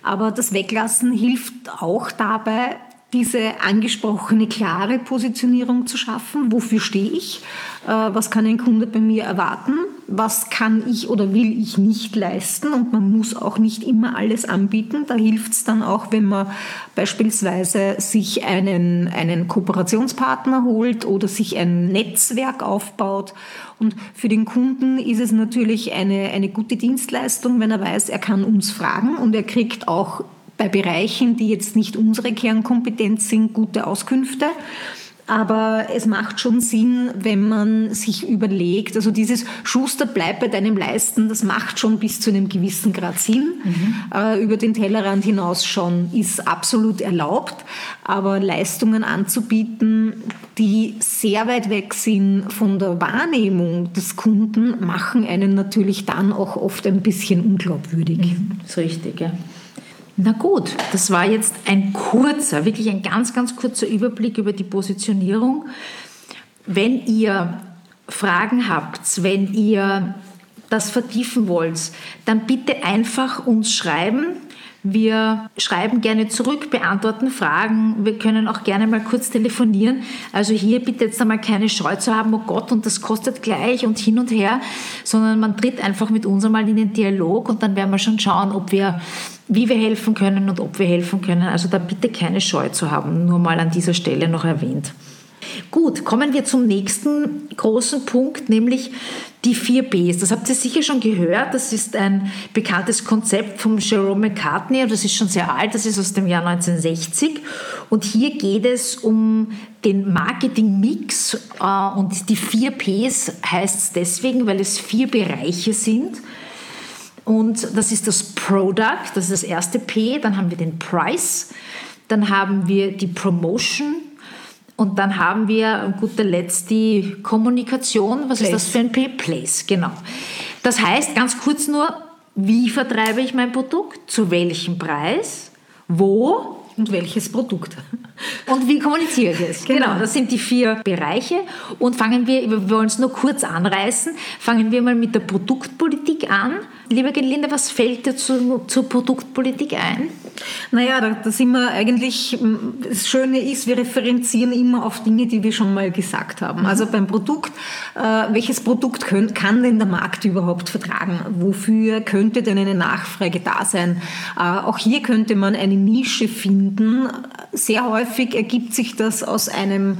Aber das Weglassen hilft auch dabei, diese angesprochene klare Positionierung zu schaffen. Wofür stehe ich? Äh, was kann ein Kunde bei mir erwarten? Was kann ich oder will ich nicht leisten? Und man muss auch nicht immer alles anbieten. Da hilft es dann auch, wenn man beispielsweise sich einen, einen Kooperationspartner holt oder sich ein Netzwerk aufbaut. Und für den Kunden ist es natürlich eine, eine gute Dienstleistung, wenn er weiß, er kann uns fragen und er kriegt auch bei Bereichen, die jetzt nicht unsere Kernkompetenz sind, gute Auskünfte. Aber es macht schon Sinn, wenn man sich überlegt, also dieses Schuster bleibt bei deinem Leisten, das macht schon bis zu einem gewissen Grad Sinn. Mhm. Äh, über den Tellerrand hinausschauen ist absolut erlaubt, aber Leistungen anzubieten, die sehr weit weg sind von der Wahrnehmung des Kunden, machen einen natürlich dann auch oft ein bisschen unglaubwürdig. Mhm. Das ist richtig, ja. Na gut, das war jetzt ein kurzer, wirklich ein ganz, ganz kurzer Überblick über die Positionierung. Wenn ihr Fragen habt, wenn ihr das vertiefen wollt, dann bitte einfach uns schreiben. Wir schreiben gerne zurück, beantworten Fragen. Wir können auch gerne mal kurz telefonieren. Also hier bitte jetzt einmal keine Scheu zu haben, oh Gott, und das kostet gleich und hin und her, sondern man tritt einfach mit uns einmal in den Dialog und dann werden wir schon schauen, ob wir wie wir helfen können und ob wir helfen können. Also da bitte keine Scheu zu haben, nur mal an dieser Stelle noch erwähnt. Gut, kommen wir zum nächsten großen Punkt, nämlich die vier Bs. Das habt ihr sicher schon gehört. Das ist ein bekanntes Konzept von Jerome McCartney das ist schon sehr alt. Das ist aus dem Jahr 1960. Und hier geht es um den Marketing-Mix. Äh, und die vier Ps heißt es deswegen, weil es vier Bereiche sind. Und das ist das Product, das ist das erste P. Dann haben wir den Price, dann haben wir die Promotion und dann haben wir guter Letzt die Kommunikation. Was Place. ist das für ein P? Place, genau. Das heißt ganz kurz nur, wie vertreibe ich mein Produkt, zu welchem Preis, wo und welches Produkt. Und wie kommuniziere ich es? Genau. genau. das sind die vier Bereiche. Und fangen wir, wir wollen es nur kurz anreißen, fangen wir mal mit der Produktpolitik an. Liebe Gelinde, was fällt dir zu, zur Produktpolitik ein? Naja, da, da sind wir eigentlich, das Schöne ist, wir referenzieren immer auf Dinge, die wir schon mal gesagt haben. Mhm. Also beim Produkt, äh, welches Produkt könnt, kann denn der Markt überhaupt vertragen? Wofür könnte denn eine Nachfrage da sein? Äh, auch hier könnte man eine Nische finden. Sehr häufig ergibt sich das aus einem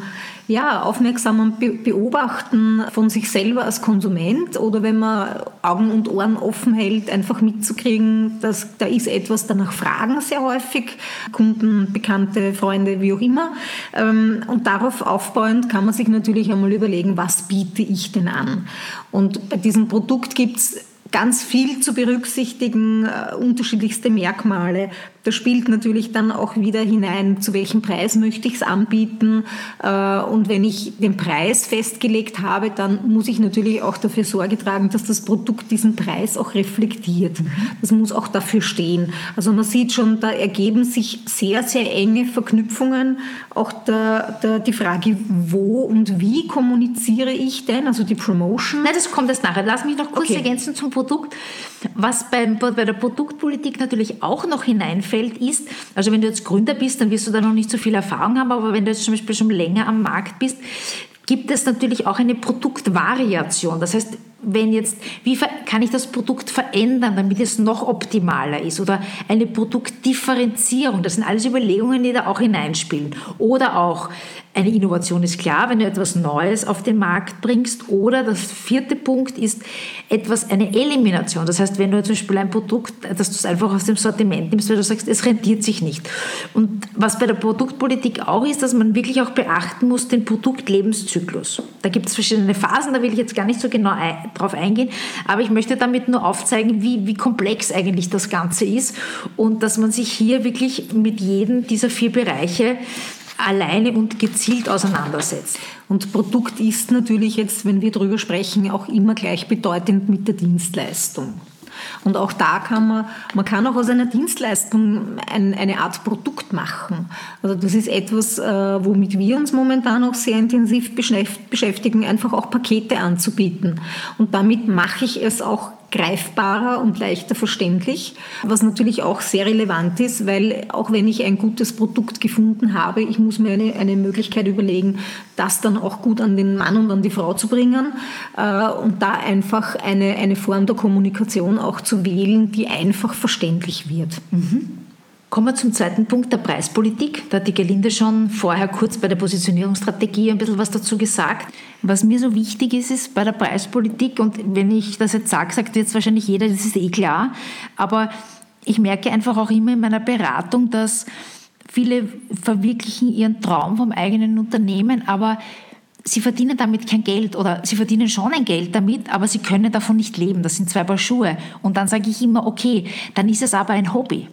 ja, aufmerksamen Beobachten von sich selber als Konsument oder wenn man Augen und Ohren offen hält, einfach mitzukriegen, dass da ist etwas, danach fragen sehr häufig, Kunden, Bekannte, Freunde, wie auch immer. Ähm, und darauf aufbauend kann man sich natürlich einmal überlegen, was biete ich denn an? Und bei diesem Produkt gibt es ganz viel zu berücksichtigen, äh, unterschiedlichste Merkmale. Da spielt natürlich dann auch wieder hinein, zu welchem Preis möchte ich es anbieten. Äh, und wenn ich den Preis festgelegt habe, dann muss ich natürlich auch dafür Sorge tragen, dass das Produkt diesen Preis auch reflektiert. Das muss auch dafür stehen. Also man sieht schon, da ergeben sich sehr, sehr enge Verknüpfungen. Auch der, der, die Frage, wo und wie kommuniziere ich denn, also die Promotion. Nein, das kommt erst nachher. Lass mich noch kurz okay. ergänzen zum Produkt. Was beim, bei der Produktpolitik natürlich auch noch hineinfällt, ist. Also wenn du jetzt Gründer bist, dann wirst du da noch nicht so viel Erfahrung haben, aber wenn du jetzt zum Beispiel schon länger am Markt bist, gibt es natürlich auch eine Produktvariation. Das heißt, wenn jetzt, wie kann ich das Produkt verändern, damit es noch optimaler ist? Oder eine Produktdifferenzierung, das sind alles Überlegungen, die da auch hineinspielen. Oder auch eine Innovation ist klar, wenn du etwas Neues auf den Markt bringst. Oder das vierte Punkt ist etwas, eine Elimination. Das heißt, wenn du zum Beispiel ein Produkt, dass du es einfach aus dem Sortiment nimmst, weil du sagst, es rentiert sich nicht. Und was bei der Produktpolitik auch ist, dass man wirklich auch beachten muss, den Produktlebenszyklus. Da gibt es verschiedene Phasen, da will ich jetzt gar nicht so genau drauf eingehen, aber ich möchte damit nur aufzeigen, wie, wie komplex eigentlich das Ganze ist und dass man sich hier wirklich mit jedem dieser vier Bereiche alleine und gezielt auseinandersetzt. Und Produkt ist natürlich jetzt, wenn wir darüber sprechen, auch immer gleichbedeutend mit der Dienstleistung. Und auch da kann man, man kann auch aus einer Dienstleistung ein, eine Art Produkt machen. Also das ist etwas, äh, womit wir uns momentan auch sehr intensiv beschäftigen, einfach auch Pakete anzubieten. Und damit mache ich es auch greifbarer und leichter verständlich, was natürlich auch sehr relevant ist, weil auch wenn ich ein gutes Produkt gefunden habe, ich muss mir eine, eine Möglichkeit überlegen, das dann auch gut an den Mann und an die Frau zu bringen äh, und da einfach eine, eine Form der Kommunikation auch zu wählen, die einfach verständlich wird. Mhm. Kommen wir zum zweiten Punkt der Preispolitik. Da hat die Gelinde schon vorher kurz bei der Positionierungsstrategie ein bisschen was dazu gesagt. Was mir so wichtig ist, ist bei der Preispolitik, und wenn ich das jetzt sage, sagt jetzt wahrscheinlich jeder, das ist eh klar, aber ich merke einfach auch immer in meiner Beratung, dass viele verwirklichen ihren Traum vom eigenen Unternehmen, aber sie verdienen damit kein Geld oder sie verdienen schon ein Geld damit, aber sie können davon nicht leben. Das sind zwei Paar Schuhe. Und dann sage ich immer, okay, dann ist es aber ein Hobby.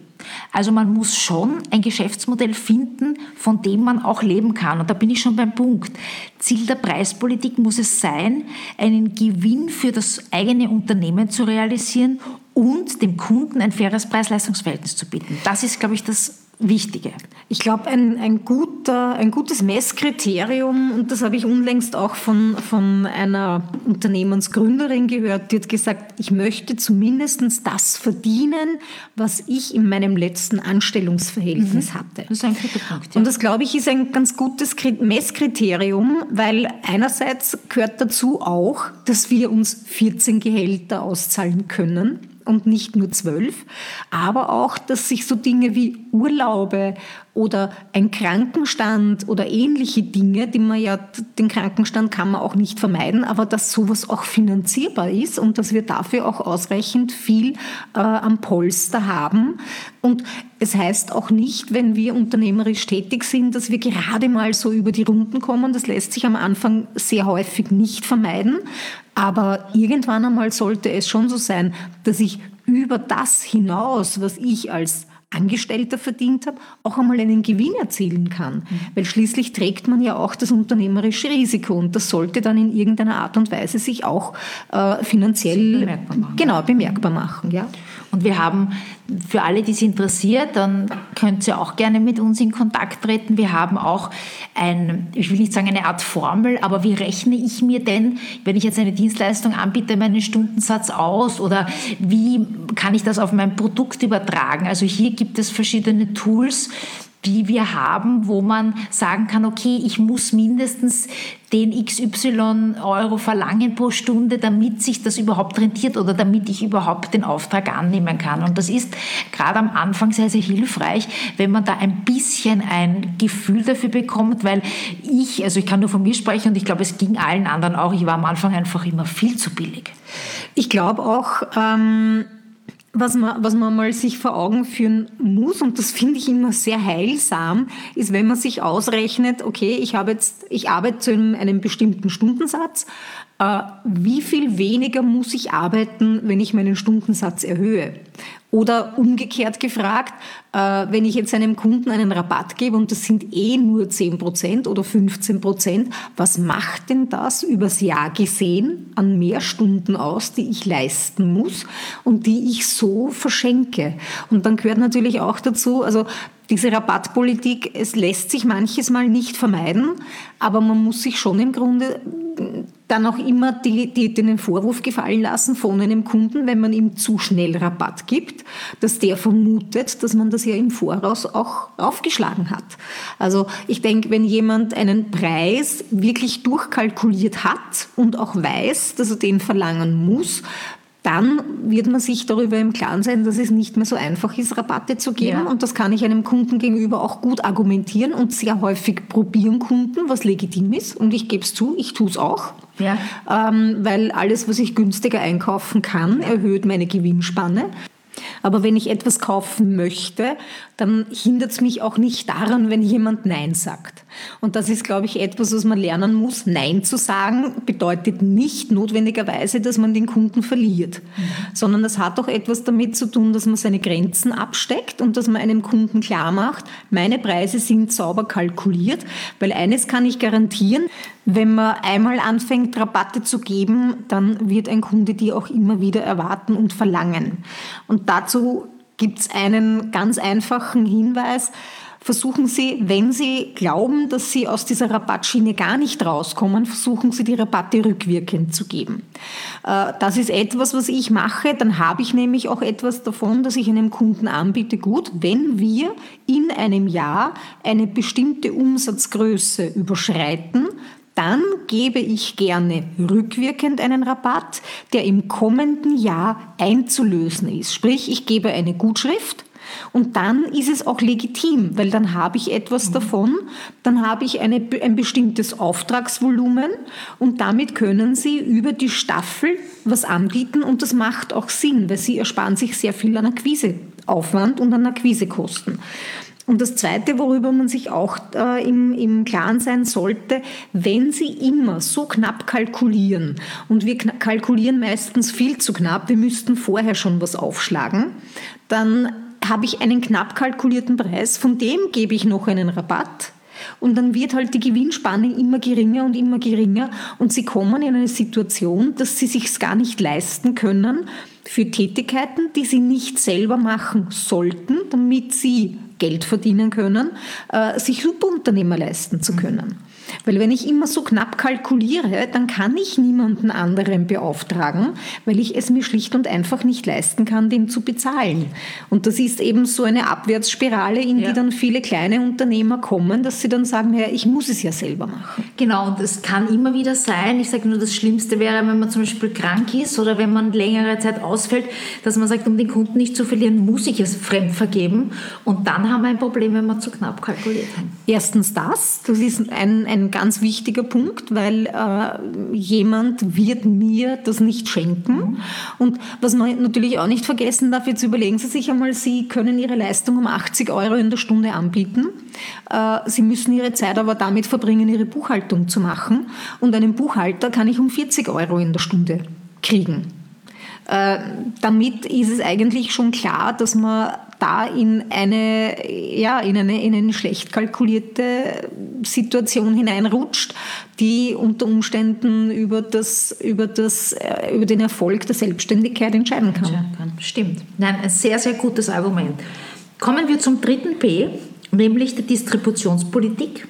Also man muss schon ein Geschäftsmodell finden, von dem man auch leben kann. Und da bin ich schon beim Punkt. Ziel der Preispolitik muss es sein, einen Gewinn für das eigene Unternehmen zu realisieren und dem Kunden ein faires Preis-Leistungs-Verhältnis zu bieten. Das ist, glaube ich, das Wichtige. Ich glaube, ein, ein, guter, ein gutes Messkriterium, und das habe ich unlängst auch von, von einer Unternehmensgründerin gehört, die hat gesagt, ich möchte zumindest das verdienen, was ich in meinem letzten Anstellungsverhältnis mhm. hatte. Das ist ein guter Punkt. Ja. Und das, glaube ich, ist ein ganz gutes Messkriterium, weil einerseits gehört dazu auch, dass wir uns 14 Gehälter auszahlen können und nicht nur zwölf, aber auch, dass sich so Dinge wie Urlaube oder ein Krankenstand oder ähnliche Dinge, die man ja, den Krankenstand kann man auch nicht vermeiden, aber dass sowas auch finanzierbar ist und dass wir dafür auch ausreichend viel äh, am Polster haben. Und es heißt auch nicht, wenn wir unternehmerisch tätig sind, dass wir gerade mal so über die Runden kommen. Das lässt sich am Anfang sehr häufig nicht vermeiden. Aber irgendwann einmal sollte es schon so sein, dass ich über das hinaus, was ich als Angestellter verdient habe, auch einmal einen Gewinn erzielen kann. Mhm. Weil schließlich trägt man ja auch das unternehmerische Risiko und das sollte dann in irgendeiner Art und Weise sich auch äh, finanziell bemerkbar machen. Genau, bemerkbar machen. Ja. Und wir haben für alle, die es interessiert, dann könnt ihr auch gerne mit uns in Kontakt treten. Wir haben auch ein, ich will nicht sagen eine Art Formel, aber wie rechne ich mir denn, wenn ich jetzt eine Dienstleistung anbiete, meinen Stundensatz aus oder wie kann ich das auf mein Produkt übertragen? Also hier gibt es verschiedene Tools, die wir haben, wo man sagen kann, okay, ich muss mindestens den XY Euro verlangen pro Stunde, damit sich das überhaupt rentiert oder damit ich überhaupt den Auftrag annehmen kann. Und das ist gerade am Anfang sehr, sehr hilfreich, wenn man da ein bisschen ein Gefühl dafür bekommt, weil ich, also ich kann nur von mir sprechen und ich glaube, es ging allen anderen auch, ich war am Anfang einfach immer viel zu billig. Ich glaube auch, ähm was man, was man mal sich vor Augen führen muss, und das finde ich immer sehr heilsam, ist, wenn man sich ausrechnet, okay, ich habe jetzt, ich arbeite zu einem, einem bestimmten Stundensatz, wie viel weniger muss ich arbeiten, wenn ich meinen Stundensatz erhöhe? Oder umgekehrt gefragt, äh, wenn ich jetzt einem Kunden einen Rabatt gebe und das sind eh nur 10% oder 15%, was macht denn das übers Jahr gesehen an mehr Stunden aus, die ich leisten muss und die ich so verschenke? Und dann gehört natürlich auch dazu, also diese Rabattpolitik, es lässt sich manches Mal nicht vermeiden, aber man muss sich schon im Grunde dann auch immer die, die, den Vorwurf gefallen lassen von einem Kunden, wenn man ihm zu schnell Rabatt gibt, dass der vermutet, dass man das ja im Voraus auch aufgeschlagen hat. Also ich denke, wenn jemand einen Preis wirklich durchkalkuliert hat und auch weiß, dass er den verlangen muss, dann wird man sich darüber im Klaren sein, dass es nicht mehr so einfach ist, Rabatte zu geben. Ja. Und das kann ich einem Kunden gegenüber auch gut argumentieren und sehr häufig probieren Kunden, was legitim ist. Und ich gebe es zu, ich tue es auch. Ja. Ähm, weil alles, was ich günstiger einkaufen kann, erhöht meine Gewinnspanne. Aber wenn ich etwas kaufen möchte, dann hindert es mich auch nicht daran, wenn jemand Nein sagt. Und das ist, glaube ich, etwas, was man lernen muss. Nein zu sagen bedeutet nicht notwendigerweise, dass man den Kunden verliert, mhm. sondern es hat auch etwas damit zu tun, dass man seine Grenzen absteckt und dass man einem Kunden klar macht, meine Preise sind sauber kalkuliert, weil eines kann ich garantieren, wenn man einmal anfängt, Rabatte zu geben, dann wird ein Kunde die auch immer wieder erwarten und verlangen. Und dazu gibt es einen ganz einfachen Hinweis. Versuchen Sie, wenn Sie glauben, dass Sie aus dieser Rabattschiene gar nicht rauskommen, versuchen Sie die Rabatte rückwirkend zu geben. Äh, das ist etwas, was ich mache. Dann habe ich nämlich auch etwas davon, dass ich einem Kunden anbiete, gut, wenn wir in einem Jahr eine bestimmte Umsatzgröße überschreiten, dann gebe ich gerne rückwirkend einen Rabatt, der im kommenden Jahr einzulösen ist. Sprich, ich gebe eine Gutschrift und dann ist es auch legitim, weil dann habe ich etwas mhm. davon, dann habe ich eine, ein bestimmtes Auftragsvolumen und damit können Sie über die Staffel was anbieten und das macht auch Sinn, weil Sie ersparen sich sehr viel an Akquiseaufwand und an Akquisekosten. Und das Zweite, worüber man sich auch äh, im, im Klaren sein sollte, wenn Sie immer so knapp kalkulieren, und wir kalkulieren meistens viel zu knapp, wir müssten vorher schon was aufschlagen, dann habe ich einen knapp kalkulierten Preis, von dem gebe ich noch einen Rabatt. Und dann wird halt die Gewinnspanne immer geringer und immer geringer und sie kommen in eine Situation, dass sie sich gar nicht leisten können für Tätigkeiten, die sie nicht selber machen sollten, damit sie Geld verdienen können, äh, sich Subunternehmer leisten zu können. Weil wenn ich immer so knapp kalkuliere, dann kann ich niemanden anderen beauftragen, weil ich es mir schlicht und einfach nicht leisten kann, den zu bezahlen. Und das ist eben so eine Abwärtsspirale, in ja. die dann viele kleine Unternehmer kommen, dass sie dann sagen, ja, ich muss es ja selber machen. Genau, und es kann immer wieder sein, ich sage nur, das Schlimmste wäre, wenn man zum Beispiel krank ist oder wenn man längere Zeit ausfällt, dass man sagt, um den Kunden nicht zu verlieren, muss ich es fremd vergeben. Und dann haben wir ein Problem, wenn wir zu knapp kalkuliert haben. Erstens das, das ist ein, ein ganz wichtiger Punkt, weil äh, jemand wird mir das nicht schenken. Mhm. Und was man natürlich auch nicht vergessen darf, jetzt überlegen Sie sich einmal, Sie können Ihre Leistung um 80 Euro in der Stunde anbieten. Äh, Sie müssen Ihre Zeit aber damit verbringen, Ihre Buchhaltung zu machen. Und einen Buchhalter kann ich um 40 Euro in der Stunde kriegen. Äh, damit ist es eigentlich schon klar, dass man da in eine, ja, in eine, in eine schlecht kalkulierte Situation hineinrutscht, die unter Umständen über, das, über, das, äh, über den Erfolg der Selbstständigkeit entscheiden kann. Stimmt. Nein, ein sehr, sehr gutes Argument. Kommen wir zum dritten P, nämlich der Distributionspolitik.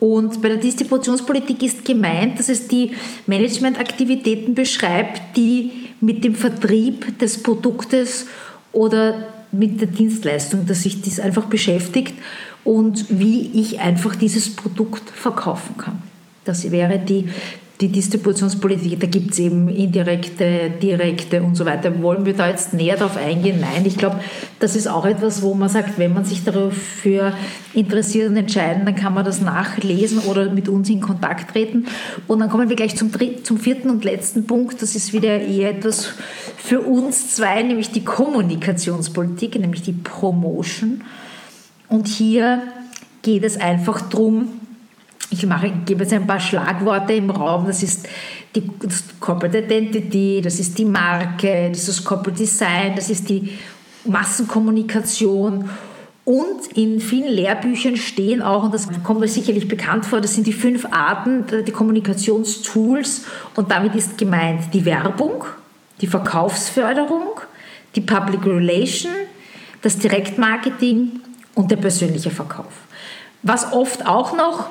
Und bei der Distributionspolitik ist gemeint, dass es die Managementaktivitäten beschreibt, die mit dem Vertrieb des Produktes oder mit der Dienstleistung, dass sich das einfach beschäftigt und wie ich einfach dieses Produkt verkaufen kann. Das wäre die die Distributionspolitik, da gibt es eben indirekte, direkte und so weiter. Wollen wir da jetzt näher darauf eingehen? Nein, ich glaube, das ist auch etwas, wo man sagt, wenn man sich dafür interessiert und entscheiden, dann kann man das nachlesen oder mit uns in Kontakt treten. Und dann kommen wir gleich zum, zum vierten und letzten Punkt. Das ist wieder eher etwas für uns zwei, nämlich die Kommunikationspolitik, nämlich die Promotion. Und hier geht es einfach darum, ich mache, gebe jetzt ein paar Schlagworte im Raum. Das ist die das Corporate Identity, das ist die Marke, das ist das Corporate Design, das ist die Massenkommunikation. Und in vielen Lehrbüchern stehen auch, und das kommt euch sicherlich bekannt vor, das sind die fünf Arten die Kommunikationstools. Und damit ist gemeint die Werbung, die Verkaufsförderung, die Public Relation, das Direktmarketing und der persönliche Verkauf. Was oft auch noch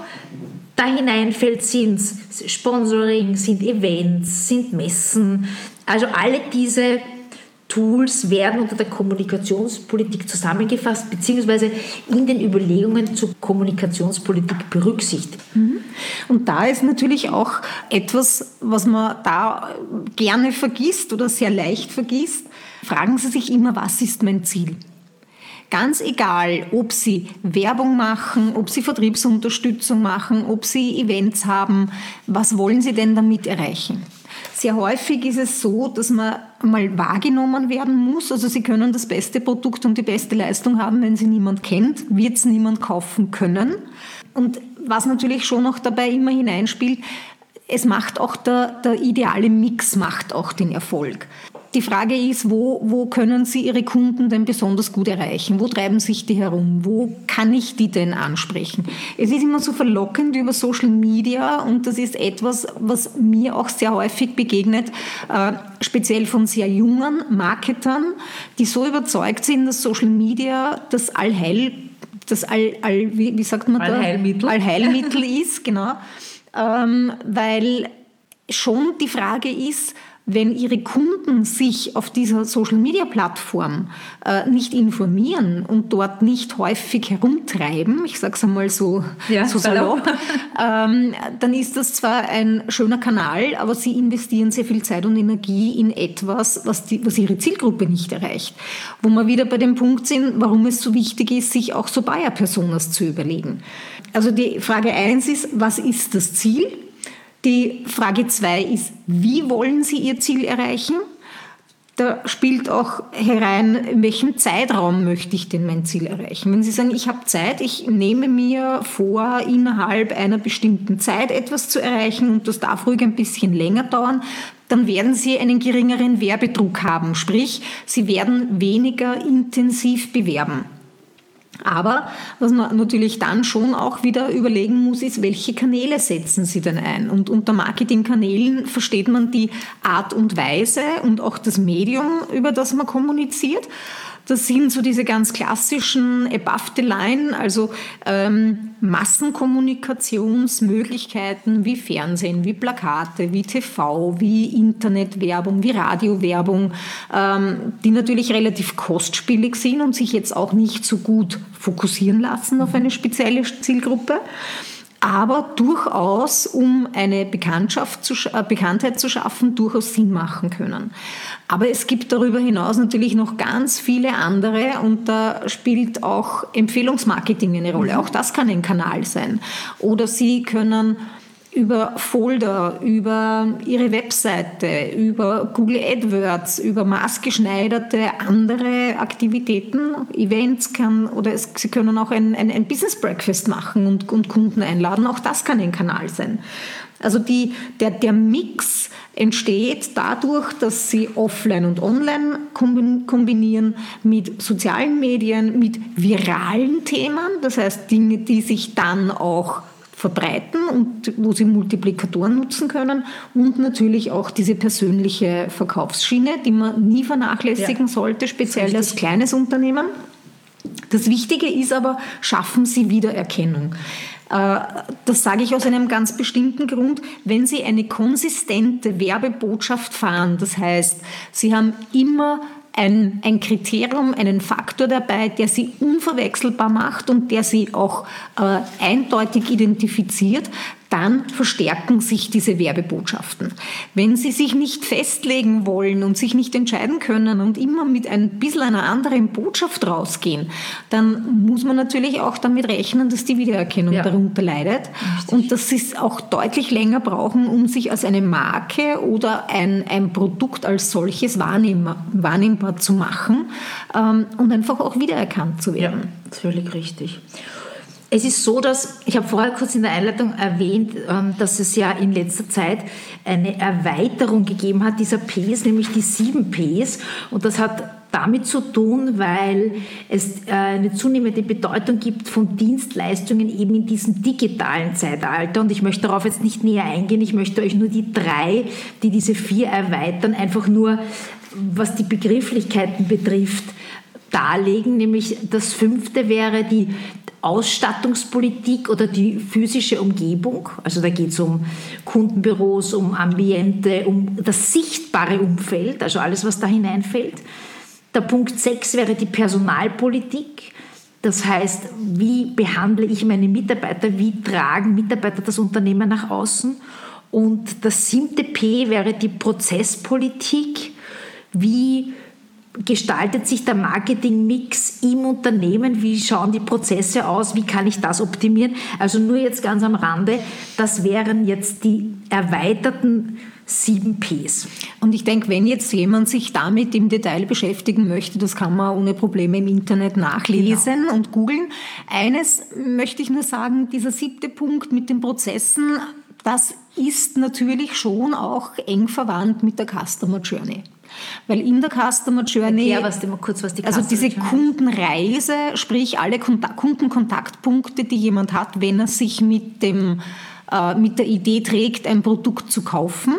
da hineinfällt, sind Sponsoring, sind Events, sind Messen. Also alle diese Tools werden unter der Kommunikationspolitik zusammengefasst, beziehungsweise in den Überlegungen zur Kommunikationspolitik berücksichtigt. Mhm. Und da ist natürlich auch etwas, was man da gerne vergisst oder sehr leicht vergisst. Fragen Sie sich immer, was ist mein Ziel? Ganz egal, ob Sie Werbung machen, ob Sie Vertriebsunterstützung machen, ob Sie Events haben, was wollen Sie denn damit erreichen? Sehr häufig ist es so, dass man mal wahrgenommen werden muss. Also Sie können das beste Produkt und die beste Leistung haben, wenn Sie niemand kennt, wird es niemand kaufen können. Und was natürlich schon noch dabei immer hineinspielt, es macht auch der, der ideale Mix macht auch den Erfolg. Die Frage ist, wo, wo können Sie Ihre Kunden denn besonders gut erreichen? Wo treiben sich die herum? Wo kann ich die denn ansprechen? Es ist immer so verlockend über Social Media und das ist etwas, was mir auch sehr häufig begegnet, äh, speziell von sehr jungen Marketern, die so überzeugt sind, dass Social Media das Allheil, das All, All wie, wie sagt man Allheilmittel. da? Allheilmittel ist, genau. Ähm, weil schon die Frage ist, wenn Ihre Kunden sich auf dieser Social-Media-Plattform äh, nicht informieren und dort nicht häufig herumtreiben, ich sage es einmal so, ja, so salopp, ähm, dann ist das zwar ein schöner Kanal, aber Sie investieren sehr viel Zeit und Energie in etwas, was, die, was Ihre Zielgruppe nicht erreicht. Wo wir wieder bei dem Punkt sind, warum es so wichtig ist, sich auch so Buyer-Personas zu überlegen. Also die Frage eins ist, was ist das Ziel? Die Frage zwei ist, wie wollen Sie Ihr Ziel erreichen? Da spielt auch herein, in welchem Zeitraum möchte ich denn mein Ziel erreichen? Wenn Sie sagen, ich habe Zeit, ich nehme mir vor, innerhalb einer bestimmten Zeit etwas zu erreichen und das darf ruhig ein bisschen länger dauern, dann werden Sie einen geringeren Werbedruck haben. Sprich, Sie werden weniger intensiv bewerben. Aber was man natürlich dann schon auch wieder überlegen muss, ist, welche Kanäle setzen Sie denn ein? Und unter Marketingkanälen versteht man die Art und Weise und auch das Medium, über das man kommuniziert. Das sind so diese ganz klassischen above the line, also ähm, Massenkommunikationsmöglichkeiten wie Fernsehen, wie Plakate, wie TV, wie Internetwerbung, wie Radiowerbung, ähm, die natürlich relativ kostspielig sind und sich jetzt auch nicht so gut fokussieren lassen auf eine spezielle Zielgruppe aber durchaus, um eine Bekanntschaft zu, äh, Bekanntheit zu schaffen, durchaus Sinn machen können. Aber es gibt darüber hinaus natürlich noch ganz viele andere und da spielt auch Empfehlungsmarketing eine Rolle. Mhm. Auch das kann ein Kanal sein. Oder Sie können über Folder, über ihre Webseite, über Google AdWords, über maßgeschneiderte andere Aktivitäten, Events kann, oder es, sie können auch ein, ein, ein Business Breakfast machen und, und Kunden einladen. Auch das kann ein Kanal sein. Also die, der, der Mix entsteht dadurch, dass sie offline und online kombinieren mit sozialen Medien, mit viralen Themen, das heißt Dinge, die sich dann auch verbreiten und wo sie Multiplikatoren nutzen können und natürlich auch diese persönliche Verkaufsschiene, die man nie vernachlässigen ja. sollte, speziell als kleines Unternehmen. Das Wichtige ist aber, schaffen Sie Wiedererkennung. Äh, das sage ich aus einem ganz bestimmten Grund. Wenn Sie eine konsistente Werbebotschaft fahren, das heißt, Sie haben immer ein, ein Kriterium, einen Faktor dabei, der sie unverwechselbar macht und der sie auch äh, eindeutig identifiziert, dann verstärken sich diese Werbebotschaften. Wenn Sie sich nicht festlegen wollen und sich nicht entscheiden können und immer mit ein bisschen einer anderen Botschaft rausgehen, dann muss man natürlich auch damit rechnen, dass die Wiedererkennung ja. darunter leidet Richtig. und dass Sie es auch deutlich länger brauchen, um sich als eine Marke oder ein, ein Produkt als solches wahrnehmbar, wahrnehmbar zu machen ähm, und einfach auch wiedererkannt zu werden. Ja, völlig richtig. Es ist so, dass, ich habe vorher kurz in der Einleitung erwähnt, ähm, dass es ja in letzter Zeit eine Erweiterung gegeben hat dieser Ps, nämlich die sieben Ps. Und das hat damit zu tun, weil es äh, eine zunehmende Bedeutung gibt von Dienstleistungen eben in diesem digitalen Zeitalter. Und ich möchte darauf jetzt nicht näher eingehen. Ich möchte euch nur die drei, die diese vier erweitern, einfach nur, was die Begrifflichkeiten betrifft, darlegen. Nämlich das fünfte wäre die Ausstattungspolitik oder die physische Umgebung. Also da geht es um Kundenbüros, um Ambiente, um das sichtbare Umfeld, also alles, was da hineinfällt. Der Punkt 6 wäre die Personalpolitik. Das heißt, wie behandle ich meine Mitarbeiter, wie tragen Mitarbeiter das Unternehmen nach außen. Und das siebte P wäre die Prozesspolitik. Wie gestaltet sich der Marketingmix im Unternehmen? Wie schauen die Prozesse aus? Wie kann ich das optimieren? Also nur jetzt ganz am Rande, das wären jetzt die erweiterten sieben Ps. Und ich denke, wenn jetzt jemand sich damit im Detail beschäftigen möchte, das kann man ohne Probleme im Internet nachlesen genau. und googeln. Eines möchte ich nur sagen, dieser siebte Punkt mit den Prozessen, das ist natürlich schon auch eng verwandt mit der Customer Journey. Weil in der Customer Journey, Erklär, was die, kurz, was die also diese Kundenreise, sprich alle Kundenkontaktpunkte, die jemand hat, wenn er sich mit, dem, äh, mit der Idee trägt, ein Produkt zu kaufen,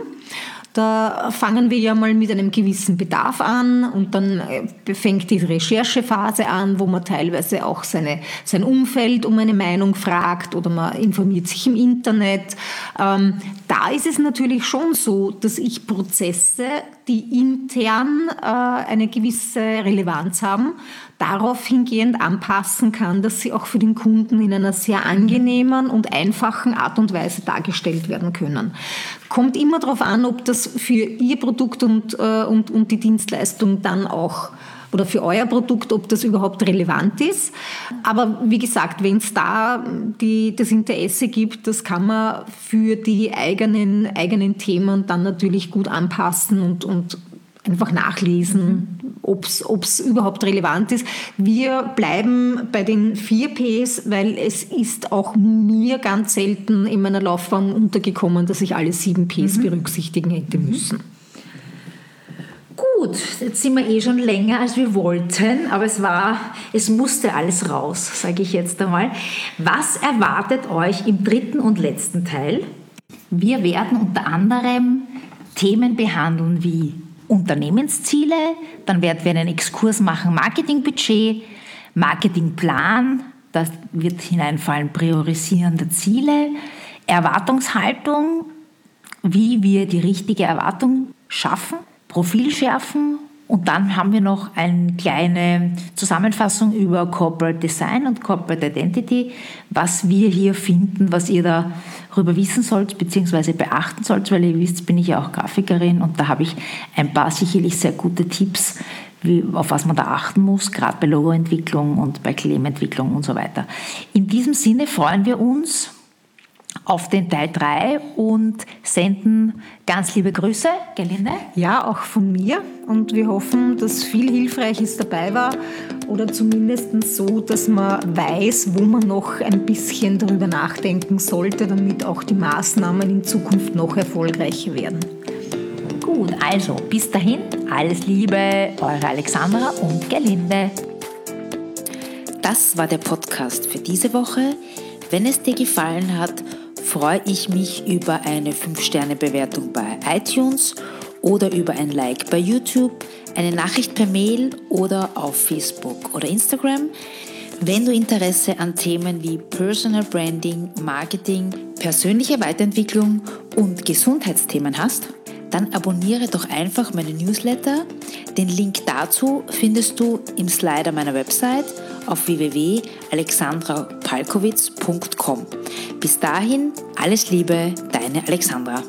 da fangen wir ja mal mit einem gewissen Bedarf an und dann äh, fängt die Recherchephase an, wo man teilweise auch seine, sein Umfeld um eine Meinung fragt oder man informiert sich im Internet. Ähm, da ist es natürlich schon so, dass ich Prozesse, die intern äh, eine gewisse Relevanz haben, darauf hingehend anpassen kann, dass sie auch für den Kunden in einer sehr angenehmen und einfachen Art und Weise dargestellt werden können. Kommt immer darauf an, ob das für Ihr Produkt und, äh, und, und die Dienstleistung dann auch oder für euer Produkt, ob das überhaupt relevant ist. Aber wie gesagt, wenn es da die, das Interesse gibt, das kann man für die eigenen, eigenen Themen dann natürlich gut anpassen und, und einfach nachlesen, ob es überhaupt relevant ist. Wir bleiben bei den vier Ps, weil es ist auch mir ganz selten in meiner Laufbahn untergekommen, dass ich alle sieben Ps mhm. berücksichtigen hätte müssen. Gut, jetzt sind wir eh schon länger, als wir wollten, aber es war, es musste alles raus, sage ich jetzt einmal. Was erwartet euch im dritten und letzten Teil? Wir werden unter anderem Themen behandeln wie Unternehmensziele, dann werden wir einen Exkurs machen, Marketingbudget, Marketingplan, das wird hineinfallen, Priorisieren der Ziele, Erwartungshaltung, wie wir die richtige Erwartung schaffen, Profil schärfen und dann haben wir noch eine kleine Zusammenfassung über Corporate Design und Corporate Identity, was wir hier finden, was ihr darüber wissen sollt bzw. beachten sollt, weil ihr wisst, bin ich ja auch Grafikerin und da habe ich ein paar sicherlich sehr gute Tipps, wie, auf was man da achten muss, gerade bei Logoentwicklung und bei Claimentwicklung und so weiter. In diesem Sinne freuen wir uns auf den Teil 3 und senden ganz liebe Grüße. Gelinde? Ja, auch von mir. Und wir hoffen, dass viel Hilfreiches dabei war oder zumindest so, dass man weiß, wo man noch ein bisschen darüber nachdenken sollte, damit auch die Maßnahmen in Zukunft noch erfolgreicher werden. Gut, also bis dahin, alles Liebe, eure Alexandra und Gelinde. Das war der Podcast für diese Woche. Wenn es dir gefallen hat, freue ich mich über eine 5-Sterne-Bewertung bei iTunes oder über ein Like bei YouTube, eine Nachricht per Mail oder auf Facebook oder Instagram. Wenn du Interesse an Themen wie Personal Branding, Marketing, persönliche Weiterentwicklung und Gesundheitsthemen hast, dann abonniere doch einfach meine Newsletter. Den Link dazu findest du im Slider meiner Website auf www.alexandrapalkowitz.com. Bis dahin, alles Liebe, deine Alexandra.